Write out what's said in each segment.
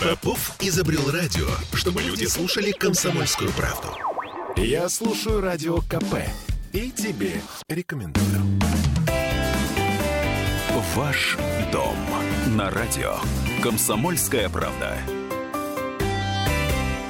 Попов изобрел радио, чтобы люди слушали комсомольскую правду. Я слушаю радио КП и тебе рекомендую. Ваш дом на радио. Комсомольская правда.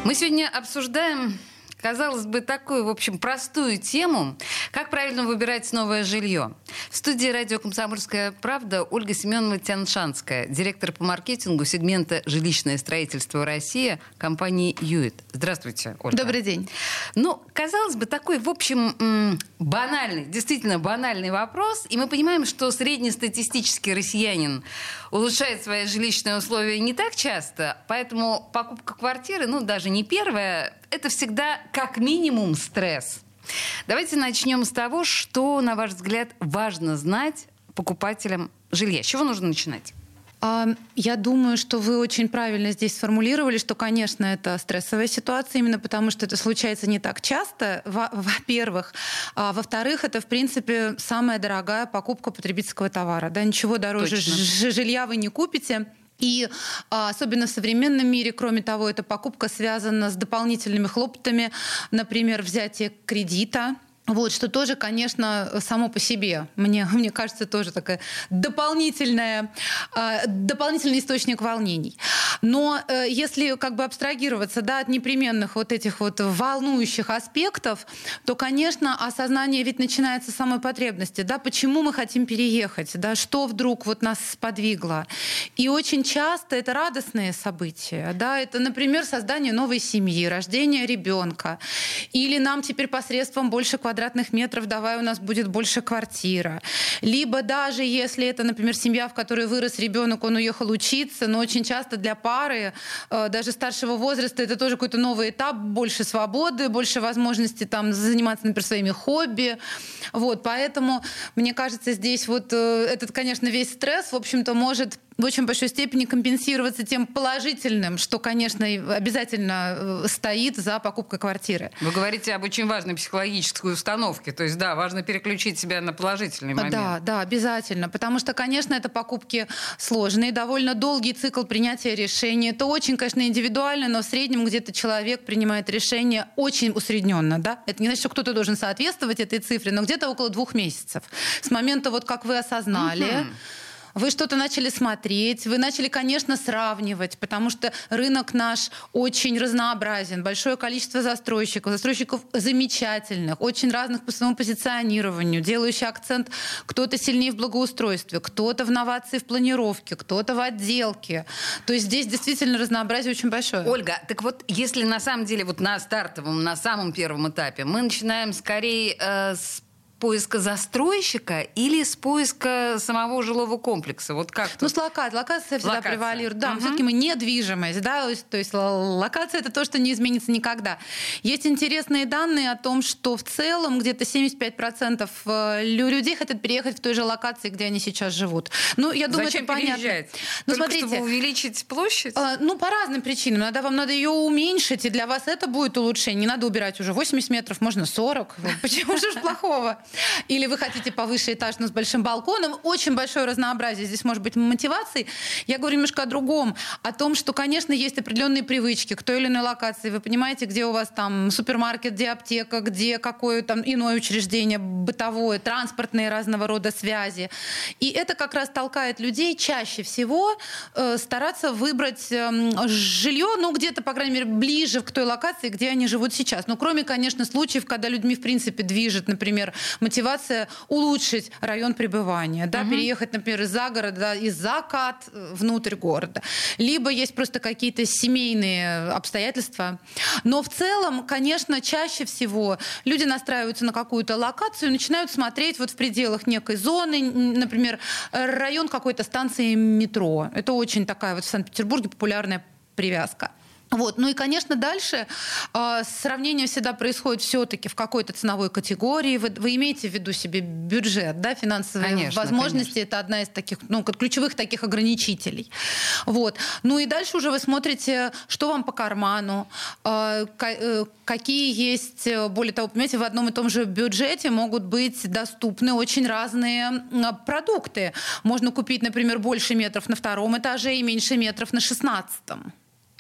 Мы сегодня обсуждаем казалось бы, такую, в общем, простую тему, как правильно выбирать новое жилье. В студии радио «Комсомольская правда» Ольга Семенова Тяншанская, директор по маркетингу сегмента «Жилищное строительство Россия» компании «Юит». Здравствуйте, Ольга. Добрый день. Ну, казалось бы, такой, в общем, банальный, действительно банальный вопрос, и мы понимаем, что среднестатистический россиянин улучшает свои жилищные условия не так часто, поэтому покупка квартиры, ну, даже не первая, это всегда как минимум стресс. Давайте начнем с того, что, на ваш взгляд, важно знать покупателям жилья. С чего нужно начинать? А, я думаю, что вы очень правильно здесь сформулировали, что, конечно, это стрессовая ситуация, именно потому что это случается не так часто, во-первых. А во-вторых, это, в принципе, самая дорогая покупка потребительского товара. Да, ничего дороже Точно. жилья вы не купите. И а, особенно в современном мире, кроме того, эта покупка связана с дополнительными хлопотами, например, взятие кредита, вот, что тоже, конечно, само по себе, мне, мне кажется, тоже такая дополнительная, э, дополнительный источник волнений. Но э, если как бы абстрагироваться да, от непременных вот этих вот волнующих аспектов, то, конечно, осознание ведь начинается с самой потребности. Да, почему мы хотим переехать, да, что вдруг вот нас сподвигло. И очень часто это радостные события. Да, это, например, создание новой семьи, рождение ребенка. Или нам теперь посредством больше квадратных квадратных метров, давай у нас будет больше квартира. Либо даже если это, например, семья, в которой вырос ребенок, он уехал учиться, но очень часто для пары, э, даже старшего возраста, это тоже какой-то новый этап, больше свободы, больше возможности там заниматься, например, своими хобби. Вот, поэтому, мне кажется, здесь вот э, этот, конечно, весь стресс, в общем-то, может в очень большой степени компенсироваться тем положительным, что, конечно, обязательно э, стоит за покупкой квартиры. Вы говорите об очень важной психологической установке. То есть, да, важно переключить себя на положительный момент. Да, да, обязательно. Потому что, конечно, это покупки сложные, довольно долгий цикл принятия решения. Это очень, конечно, индивидуально, но в среднем где-то человек принимает решение очень усредненно. Да? Это не значит, что кто-то должен соответствовать этой цифре, но где-то около двух месяцев. С момента, вот как вы осознали, угу вы что-то начали смотреть, вы начали, конечно, сравнивать, потому что рынок наш очень разнообразен, большое количество застройщиков, застройщиков замечательных, очень разных по своему позиционированию, делающий акцент кто-то сильнее в благоустройстве, кто-то в новации в планировке, кто-то в отделке. То есть здесь действительно разнообразие очень большое. Ольга, так вот, если на самом деле вот на стартовом, на самом первом этапе мы начинаем скорее э, с поиска застройщика или с поиска самого жилого комплекса? Вот как? Ну, с локацией. Локация всегда локация. превалирует. Да, угу. все-таки мы недвижимость, да, то есть локация это то, что не изменится никогда. Есть интересные данные о том, что в целом где-то 75% э, людей хотят переехать в той же локации, где они сейчас живут. Ну, я думаю, Зачем это понятно. Ну, Только смотрите, чтобы увеличить площадь? Э, ну, по разным причинам. Иногда вам надо ее уменьшить, и для вас это будет улучшение. Не надо убирать уже 80 метров, можно 40. Почему же плохого? Или вы хотите повыше этаж, но с большим балконом. Очень большое разнообразие здесь может быть мотивации. Я говорю немножко о другом, о том, что, конечно, есть определенные привычки к той или иной локации. Вы понимаете, где у вас там супермаркет, где аптека, где какое там иное учреждение бытовое, транспортные разного рода связи. И это как раз толкает людей чаще всего э, стараться выбрать э, жилье, ну, где-то, по крайней мере, ближе к той локации, где они живут сейчас. Ну, кроме, конечно, случаев, когда людьми, в принципе, движет, например, мотивация улучшить район пребывания, да, угу. переехать, например, из-за города, из закат внутрь города. Либо есть просто какие-то семейные обстоятельства. Но в целом, конечно, чаще всего люди настраиваются на какую-то локацию и начинают смотреть вот в пределах некой зоны, например, район какой-то станции метро. Это очень такая вот в Санкт-Петербурге популярная привязка. Вот. Ну и, конечно, дальше э, сравнение всегда происходит все-таки в какой-то ценовой категории. Вы, вы имеете в виду себе бюджет, да, финансовые конечно, возможности. Конечно. Это одна из таких, ну, ключевых таких ограничителей. Вот. Ну и дальше уже вы смотрите, что вам по карману, э, э, какие есть, э, более того, понимаете, в одном и том же бюджете могут быть доступны очень разные продукты. Можно купить, например, больше метров на втором этаже и меньше метров на шестнадцатом.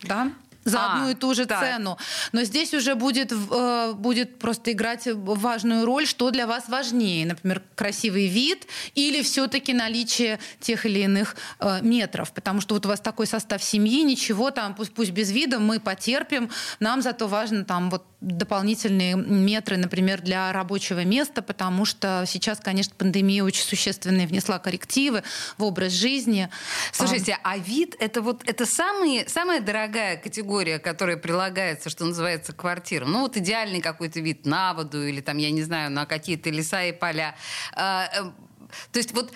да? За а, одну и ту же так. цену. Но здесь уже будет, э, будет просто играть важную роль, что для вас важнее. Например, красивый вид или все-таки наличие тех или иных э, метров. Потому что вот у вас такой состав семьи, ничего там, пусть, пусть без вида, мы потерпим. Нам зато важно там вот дополнительные метры, например, для рабочего места, потому что сейчас, конечно, пандемия очень существенные внесла коррективы в образ жизни. Слушайте, а, а вид это вот это самые, самая дорогая категория, которая прилагается, что называется, к квартирам. Ну вот идеальный какой-то вид на воду или там, я не знаю, на какие-то леса и поля. А, э, то есть вот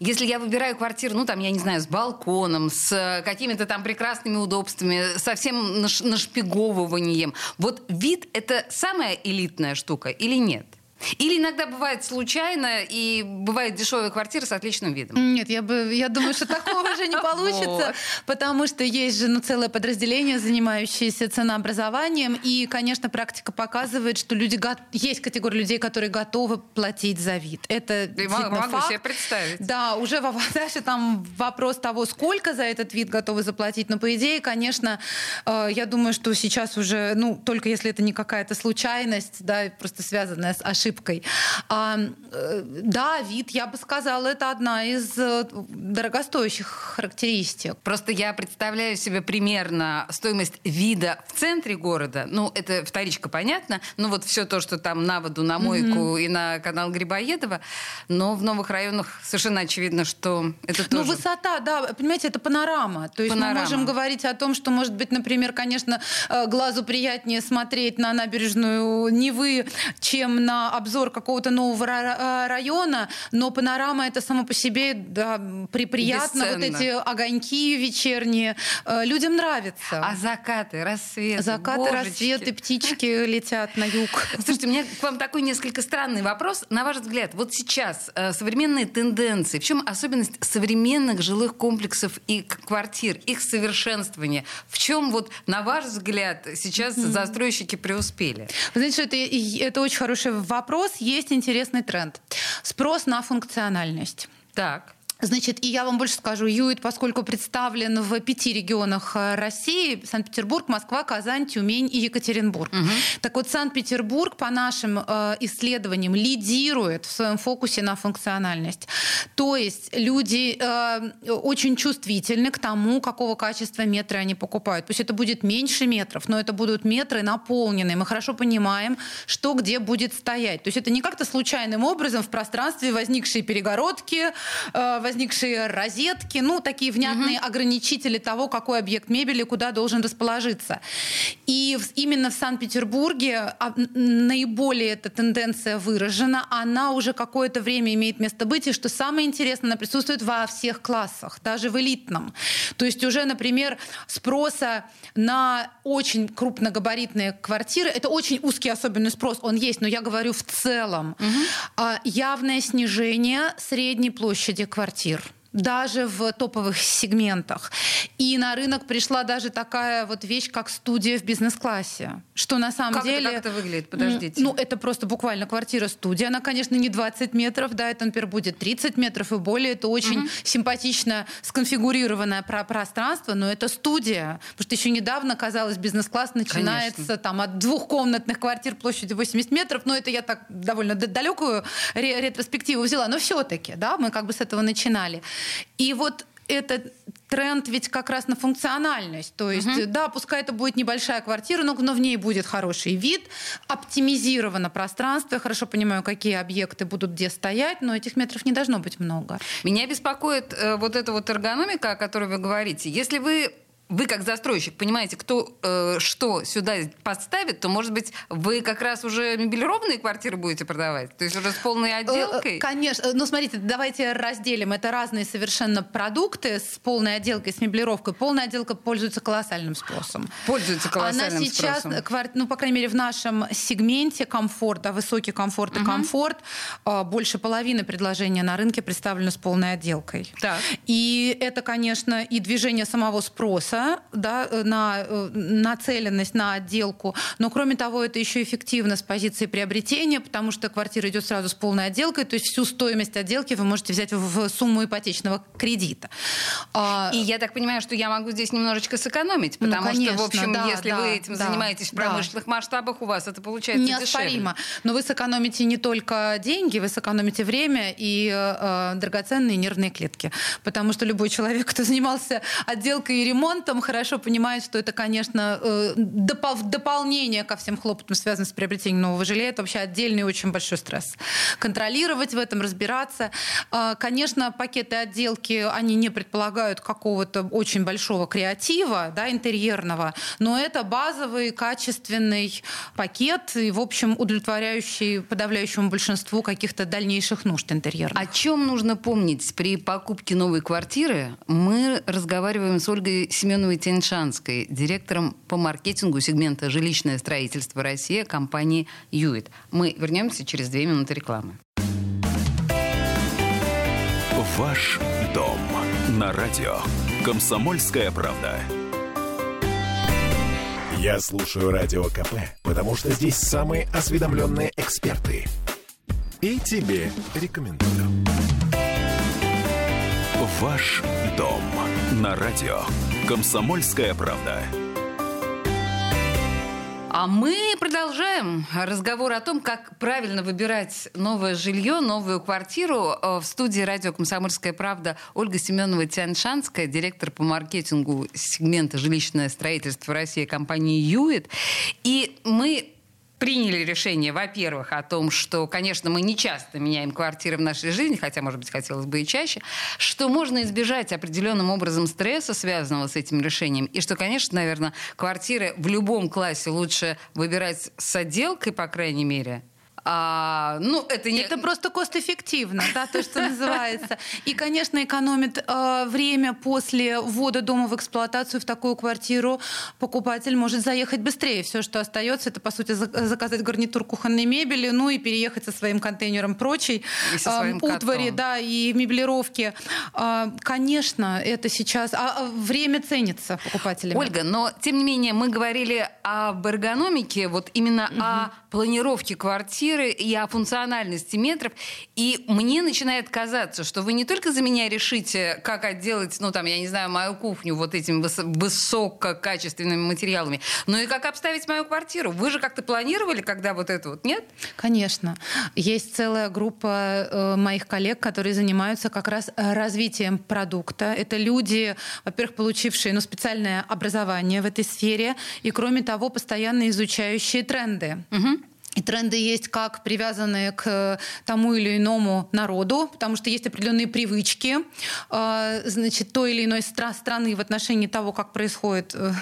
если я выбираю квартиру, ну, там, я не знаю, с балконом, с какими-то там прекрасными удобствами, совсем нашпиговыванием, вот вид — это самая элитная штука или нет? Или иногда бывает случайно, и бывают дешевые квартиры с отличным видом. Нет, я, бы, я думаю, что такого уже не получится, потому что есть же ну, целое подразделение, занимающееся ценообразованием, и, конечно, практика показывает, что люди есть категория людей, которые готовы платить за вид. Это могу себе представить. Да, уже дальше там вопрос того, сколько за этот вид готовы заплатить, но по идее, конечно, э, я думаю, что сейчас уже, ну, только если это не какая-то случайность, да, просто связанная с ошибкой, ошибкой. А, э, да, вид, я бы сказала, это одна из э, дорогостоящих характеристик. Просто я представляю себе примерно стоимость вида в центре города. Ну, это вторичка, понятно. Ну, вот все то, что там на воду, на мойку mm-hmm. и на канал Грибоедова. Но в новых районах совершенно очевидно, что это ну, тоже... Ну, высота, да, понимаете, это панорама. То есть панорама. мы можем говорить о том, что, может быть, например, конечно, э, глазу приятнее смотреть на набережную Невы, чем на обзор какого-то нового э, района, но панорама это само по себе да, при, приятно. Бесценно. Вот эти огоньки вечерние. Э, людям нравится. А закаты, рассветы, Закаты, божечки. рассветы, птички летят на юг. Слушайте, у меня к вам такой несколько странный вопрос. На ваш взгляд, вот сейчас э, современные тенденции, в чем особенность современных жилых комплексов и квартир, их совершенствование? В чем вот, на ваш взгляд, сейчас застройщики преуспели? Вы знаете, что это, это очень хороший вопрос вопрос, есть интересный тренд. Спрос на функциональность. Так. Значит, и я вам больше скажу, Юит, поскольку представлен в пяти регионах э, России, Санкт-Петербург, Москва, Казань, Тюмень и Екатеринбург. Угу. Так вот, Санкт-Петербург, по нашим э, исследованиям, лидирует в своем фокусе на функциональность. То есть люди э, очень чувствительны к тому, какого качества метры они покупают. Пусть это будет меньше метров, но это будут метры наполненные. Мы хорошо понимаем, что где будет стоять. То есть это не как-то случайным образом в пространстве возникшие перегородки, э, возникшие розетки, ну, такие внятные угу. ограничители того, какой объект мебели куда должен расположиться. И именно в Санкт-Петербурге а, наиболее эта тенденция выражена. Она уже какое-то время имеет место быть, и что самое интересное, она присутствует во всех классах, даже в элитном. То есть уже, например, спроса на очень крупногабаритные квартиры, это очень узкий особенный спрос, он есть, но я говорю в целом, угу. явное снижение средней площади квартир даже в топовых сегментах. И на рынок пришла даже такая вот вещь, как студия в бизнес-классе. Что на самом как деле... Это, как это выглядит? Подождите. Ну, это просто буквально квартира-студия. Она, конечно, не 20 метров, да, это, например, будет 30 метров и более. Это очень угу. симпатично сконфигурированное про пространство, но это студия. Потому что еще недавно, казалось, бизнес-класс начинается конечно. там от двухкомнатных квартир площадью 80 метров. Но это я так довольно далекую ретроспективу взяла. Но все-таки, да, мы как бы с этого начинали. И вот этот тренд ведь как раз на функциональность. То есть, uh-huh. да, пускай это будет небольшая квартира, но, но в ней будет хороший вид, оптимизировано пространство. Я хорошо понимаю, какие объекты будут где стоять, но этих метров не должно быть много. Меня беспокоит э, вот эта вот эргономика, о которой вы говорите. Если вы вы как застройщик понимаете, кто э, что сюда подставит, то, может быть, вы как раз уже мебелированные квартиры будете продавать? То есть уже с полной э, отделкой? Конечно. Ну, смотрите, давайте разделим. Это разные совершенно продукты с полной отделкой, с меблировкой. Полная отделка пользуется колоссальным спросом. Пользуется колоссальным Она сейчас, спросом. Квар... ну, по крайней мере, в нашем сегменте комфорта, высокий комфорт и угу. комфорт, э, больше половины предложения на рынке представлено с полной отделкой. Так. И это, конечно, и движение самого спроса, ремонта, да, на нацеленность на отделку, но кроме того, это еще эффективно с позиции приобретения, потому что квартира идет сразу с полной отделкой, то есть всю стоимость отделки вы можете взять в сумму ипотечного кредита. А, И я так понимаю, что я могу здесь немножечко сэкономить, ну, потому ну, конечно, что, в общем, да, если да, вы этим да, занимаетесь в промышленных да. масштабах, у вас это получается Неоспоримо. Дешевле. Но вы сэкономите не только деньги, вы сэкономите время и э, драгоценные нервные клетки. Потому что любой человек, кто занимался отделкой и ремонтом, хорошо понимает, что это, конечно, э, допол- дополнение ко всем хлопотам, связанным с приобретением нового жилья. Это вообще отдельный очень большой стресс. Контролировать в этом, разбираться. Э, конечно, пакеты отделки, они не предполагают какого-то очень большого креатива, да, интерьерного, но это базовый, качественный пакет, и, в общем, удовлетворяющий подавляющему большинству каких-то дальнейших нужд интерьерных. О чем нужно помнить при покупке новой квартиры? Мы разговариваем с Ольгой Семеновой-Тяньшанской, директором по маркетингу сегмента «Жилищное строительство Россия» компании «Юит». Мы вернемся через две минуты рекламы. Ваш дом на радио. Комсомольская правда. Я слушаю радио КП, потому что здесь самые осведомленные эксперты. И тебе рекомендую. Ваш дом на радио. Комсомольская правда. А мы продолжаем разговор о том, как правильно выбирать новое жилье, новую квартиру. Э, в студии радио «Комсомольская правда» Ольга Семенова-Тяньшанская, директор по маркетингу сегмента «Жилищное строительство России» компании «Юит». И мы приняли решение, во-первых, о том, что, конечно, мы не часто меняем квартиры в нашей жизни, хотя, может быть, хотелось бы и чаще, что можно избежать определенным образом стресса, связанного с этим решением, и что, конечно, наверное, квартиры в любом классе лучше выбирать с отделкой, по крайней мере, а, ну, это не... Это просто кост-эффективно, да, то, что называется. И, конечно, экономит э, время после ввода дома в эксплуатацию в такую квартиру. Покупатель может заехать быстрее. Все, что остается, это, по сути, заказать гарнитур кухонной мебели, ну и переехать со своим контейнером прочей э, утвари, да, и меблировки. Э, конечно, это сейчас... А, а время ценится покупателями. Ольга, но, тем не менее, мы говорили об эргономике, вот именно угу. о планировке квартиры, и о функциональности метров. И мне начинает казаться, что вы не только за меня решите, как отделать, ну там, я не знаю, мою кухню вот этими высококачественными материалами, но и как обставить мою квартиру. Вы же как-то планировали, когда вот это вот, нет? Конечно. Есть целая группа э, моих коллег, которые занимаются как раз э, развитием продукта. Это люди, во-первых, получившие ну, специальное образование в этой сфере, и кроме того, постоянно изучающие тренды. Угу. И тренды есть как привязанные к тому или иному народу, потому что есть определенные привычки э, значит, той или иной стра- страны в отношении того, как происходит э,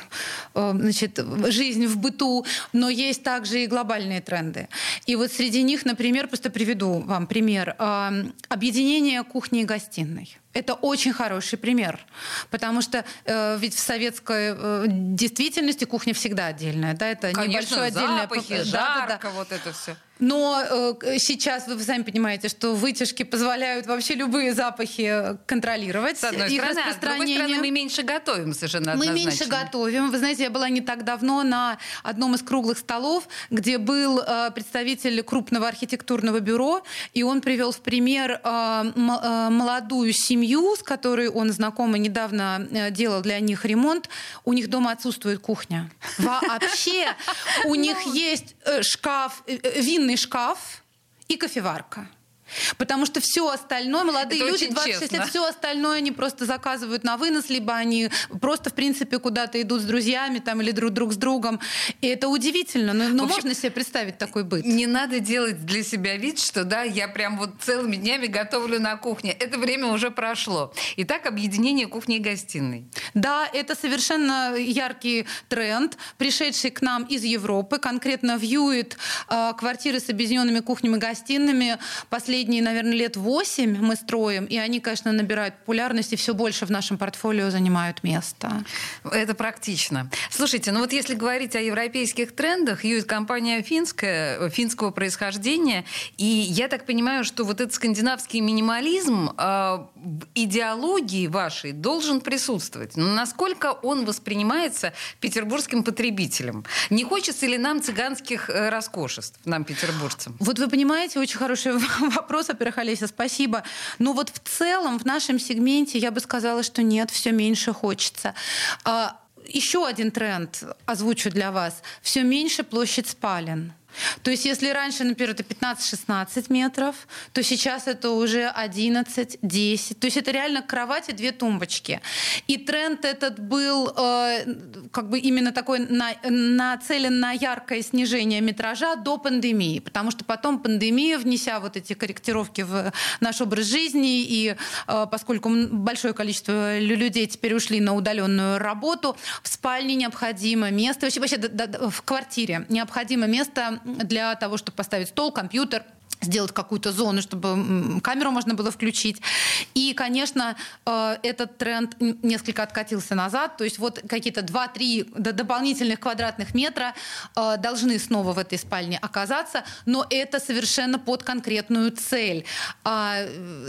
э, значит, жизнь в быту, но есть также и глобальные тренды. И вот среди них, например, просто приведу вам пример, объединение кухни и гостиной. Это очень хороший пример, потому что э, ведь в советской э, действительности кухня всегда отдельная, да, это Конечно, небольшое отдельное запахи, жарко, да, да, да. вот это все. Но э, сейчас вы сами понимаете, что вытяжки позволяют вообще любые запахи контролировать. С одной их стороны, а с другой стороны, мы меньше готовим совершенно Мы меньше готовим. Вы знаете, я была не так давно на одном из круглых столов, где был э, представитель крупного архитектурного бюро, и он привел в пример э, э, молодую семью, с которой он знаком и недавно э, делал для них ремонт. У них дома отсутствует кухня. Вообще у них ну. есть э, шкаф, э, вин винный шкаф и кофеварка. Потому что все остальное, молодые Это люди, 26 честно. лет, все остальное они просто заказывают на вынос, либо они просто, в принципе, куда-то идут с друзьями там, или друг, друг с другом. И это удивительно. Но, но общем, можно себе представить такой быт. Не надо делать для себя вид, что да, я прям вот целыми днями готовлю на кухне. Это время уже прошло. Итак, объединение кухни и гостиной. Да, это совершенно яркий тренд, пришедший к нам из Европы. Конкретно вьюет э, квартиры с объединенными кухнями и гостиными последние последние, наверное, лет 8 мы строим, и они, конечно, набирают популярность и все больше в нашем портфолио занимают место. Это практично. Слушайте, ну вот если говорить о европейских трендах, Юит компания финская, финского происхождения, и я так понимаю, что вот этот скандинавский минимализм э, идеологии вашей должен присутствовать. Но но насколько он воспринимается петербургским потребителем? Не хочется ли нам цыганских э, роскошеств, нам, петербуржцам? Вот вы понимаете, очень хороший вопрос, во-первых, Олеся, спасибо. Но вот в целом в нашем сегменте я бы сказала, что нет, все меньше хочется. А, еще один тренд озвучу для вас. Все меньше площадь спален. То есть если раньше, например, это 15-16 метров, то сейчас это уже 11-10. То есть это реально кровать и две тумбочки. И тренд этот был э, как бы именно такой на, нацелен на яркое снижение метража до пандемии, потому что потом пандемия, внеся вот эти корректировки в наш образ жизни, и э, поскольку большое количество людей теперь ушли на удаленную работу, в спальне необходимо место, вообще, вообще да, да, в квартире необходимо место для того, чтобы поставить стол, компьютер, сделать какую-то зону, чтобы камеру можно было включить. И, конечно, э, этот тренд несколько откатился назад. То есть вот какие-то 2-3 дополнительных квадратных метра э, должны снова в этой спальне оказаться, но это совершенно под конкретную цель. А,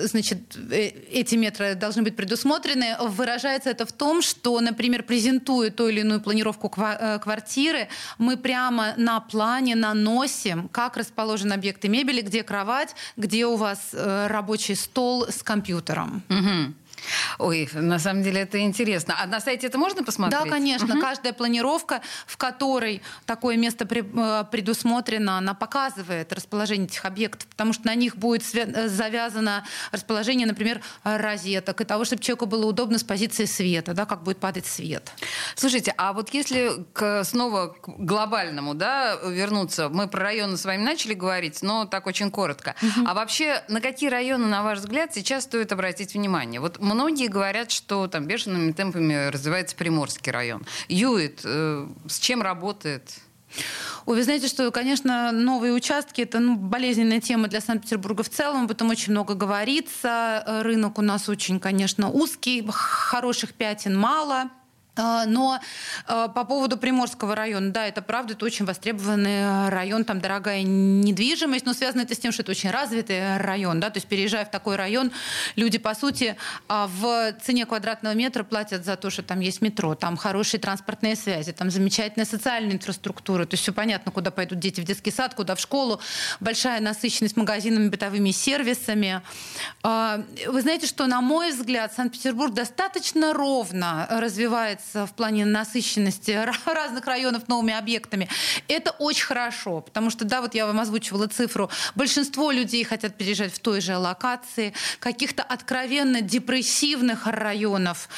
значит, э, эти метры должны быть предусмотрены. Выражается это в том, что, например, презентуя ту или иную планировку квартиры, мы прямо на плане наносим, как расположены объекты мебели, где кровать, где у вас э, рабочий стол с компьютером. Угу. Ой, на самом деле это интересно. А на сайте это можно посмотреть? Да, конечно. Угу. Каждая планировка, в которой такое место э, предусмотрено, она показывает расположение этих объектов, потому что на них будет э, завязано расположение, например, розеток, и того, чтобы человеку было удобно с позиции света, да, как будет падать свет. Слушайте, а вот если к, снова к глобальному да, вернуться, мы про районы с вами начали говорить, но так очень коротко. Угу. А вообще, на какие районы, на ваш взгляд, сейчас стоит обратить внимание? Вот многие говорят, что там бешеными темпами развивается Приморский район. Юит, э, с чем работает? Ой, вы знаете, что, конечно, новые участки – это ну, болезненная тема для Санкт-Петербурга в целом, об этом очень много говорится. Рынок у нас очень, конечно, узкий, хороших пятен мало – но а, по поводу Приморского района, да, это правда, это очень востребованный район, там дорогая недвижимость, но связано это с тем, что это очень развитый район, да, то есть переезжая в такой район, люди, по сути, а, в цене квадратного метра платят за то, что там есть метро, там хорошие транспортные связи, там замечательная социальная инфраструктура, то есть все понятно, куда пойдут дети в детский сад, куда в школу, большая насыщенность магазинами, бытовыми сервисами. Вы знаете, что, на мой взгляд, Санкт-Петербург достаточно ровно развивается в плане насыщенности разных районов новыми объектами, это очень хорошо, потому что, да, вот я вам озвучивала цифру, большинство людей хотят переезжать в той же локации, каких-то откровенно депрессивных районов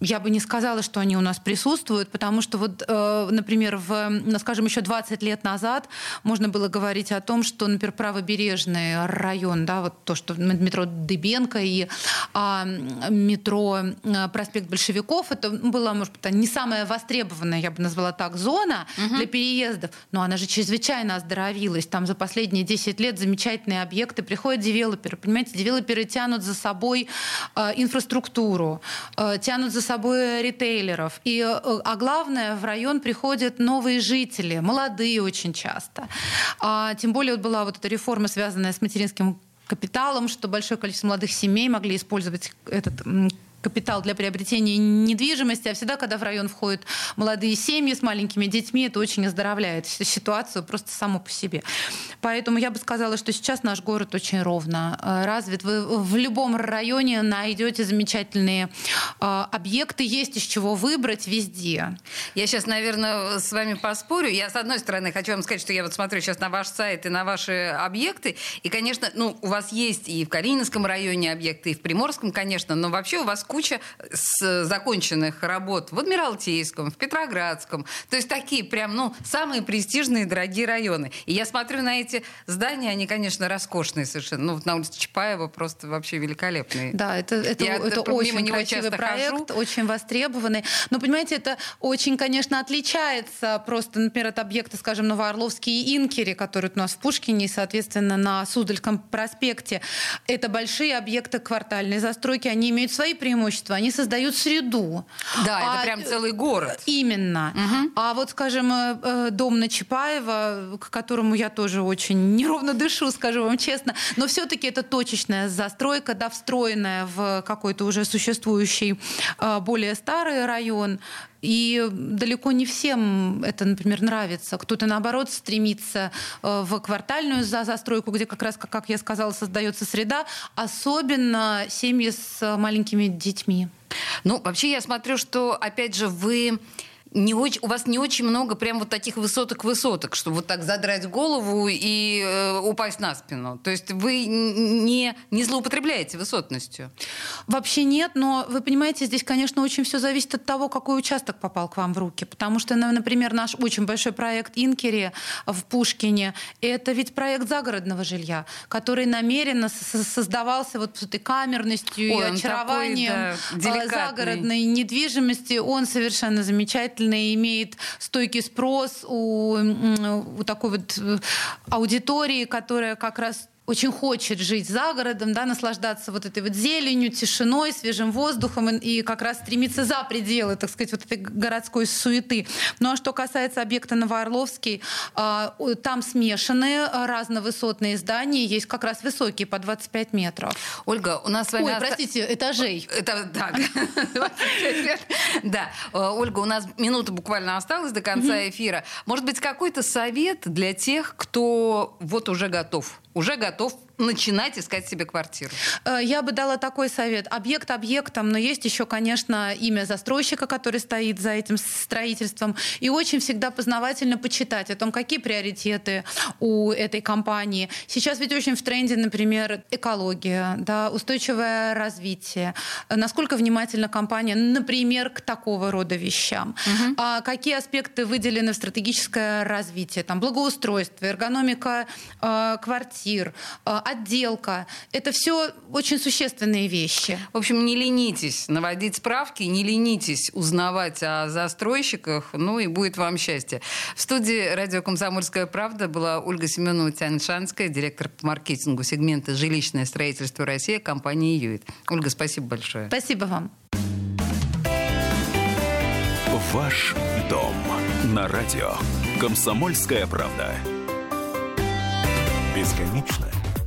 я бы не сказала, что они у нас присутствуют, потому что вот, э, например, в, ну, скажем, еще 20 лет назад можно было говорить о том, что, например, правобережный район, да, вот то, что метро Дыбенко и а, метро э, проспект Большевиков, это была, может быть, не самая востребованная, я бы назвала так, зона угу. для переездов, но она же чрезвычайно оздоровилась. Там за последние 10 лет замечательные объекты, приходят девелоперы, понимаете, девелоперы тянут за собой э, инфраструктуру, тянут за собой ритейлеров. И, э, а главное, в район приходят новые жители, молодые очень часто. А, тем более вот была вот эта реформа, связанная с материнским капиталом, что большое количество молодых семей могли использовать этот капитал для приобретения недвижимости, а всегда, когда в район входят молодые семьи с маленькими детьми, это очень оздоровляет ситуацию просто само по себе. Поэтому я бы сказала, что сейчас наш город очень ровно э, развит. Вы в любом районе найдете замечательные э, объекты, есть из чего выбрать везде. Я сейчас, наверное, с вами поспорю. Я, с одной стороны, хочу вам сказать, что я вот смотрю сейчас на ваш сайт и на ваши объекты, и, конечно, ну, у вас есть и в Калининском районе объекты, и в Приморском, конечно, но вообще у вас куча с законченных работ в Адмиралтейском, в Петроградском. То есть такие прям, ну, самые престижные дорогие районы. И я смотрю на эти здания, они, конечно, роскошные совершенно. Ну, вот на улице Чапаева просто вообще великолепные. Да, это, это, я, это очень красивый проект, хожу. очень востребованный. Но, понимаете, это очень, конечно, отличается просто, например, от объекта, скажем, Новоорловские Инкери, которые у нас в Пушкине, и, соответственно, на Суздальском проспекте. Это большие объекты квартальной застройки, они имеют свои преимущества преимущество. Они создают среду. Да, а, это прям целый город. Именно. Угу. А вот, скажем, э, э, дом на Чапаева, к которому я тоже очень неровно дышу, скажу вам честно, но все-таки это точечная застройка, да, встроенная в какой-то уже существующий э, более старый район. И далеко не всем это, например, нравится. Кто-то, наоборот, стремится в квартальную застройку, где как раз, как я сказала, создается среда, особенно семьи с маленькими детьми. Ну, вообще я смотрю, что, опять же, вы не очень, у вас не очень много прям вот таких высоток-высоток, чтобы вот так задрать голову и э, упасть на спину. То есть вы не, не злоупотребляете высотностью? Вообще нет, но вы понимаете, здесь, конечно, очень все зависит от того, какой участок попал к вам в руки. Потому что, например, наш очень большой проект Инкери в Пушкине, это ведь проект загородного жилья, который намеренно создавался вот с этой камерностью Ой, и очарованием такой, да, загородной недвижимости. Он совершенно замечательный замечательный, имеет стойкий спрос у, у такой вот э, аудитории, которая как раз очень хочет жить за городом, да, наслаждаться вот этой вот зеленью, тишиной, свежим воздухом и, и как раз стремиться за пределы, так сказать, вот этой городской суеты. Ну а что касается объекта Новоорловский, э, там смешанные разновысотные здания, есть как раз высокие по 25 метров. Ольга, у нас с вами... Ой, простите, этажей. Это так. Да. Э, Ольга, у нас минута буквально осталась до конца эфира. Может быть, какой-то совет для тех, кто вот уже готов уже готов начинать искать себе квартиру? Э, я бы дала такой совет. Объект объектом, но есть еще, конечно, имя застройщика, который стоит за этим строительством. И очень всегда познавательно почитать о том, какие приоритеты у этой компании. Сейчас ведь очень в тренде, например, экология, да, устойчивое развитие. Насколько внимательна компания, например, к такого рода вещам. Угу. А какие аспекты выделены в стратегическое развитие? Там благоустройство, эргономика э, квартир, э, отделка. Это все очень существенные вещи. В общем, не ленитесь наводить справки, не ленитесь узнавать о застройщиках, ну и будет вам счастье. В студии радио «Комсомольская правда» была Ольга Семенова Тяньшанская, директор по маркетингу сегмента «Жилищное строительство России» компании «Юит». Ольга, спасибо большое. Спасибо вам. Ваш дом на радио «Комсомольская правда». Бесконечно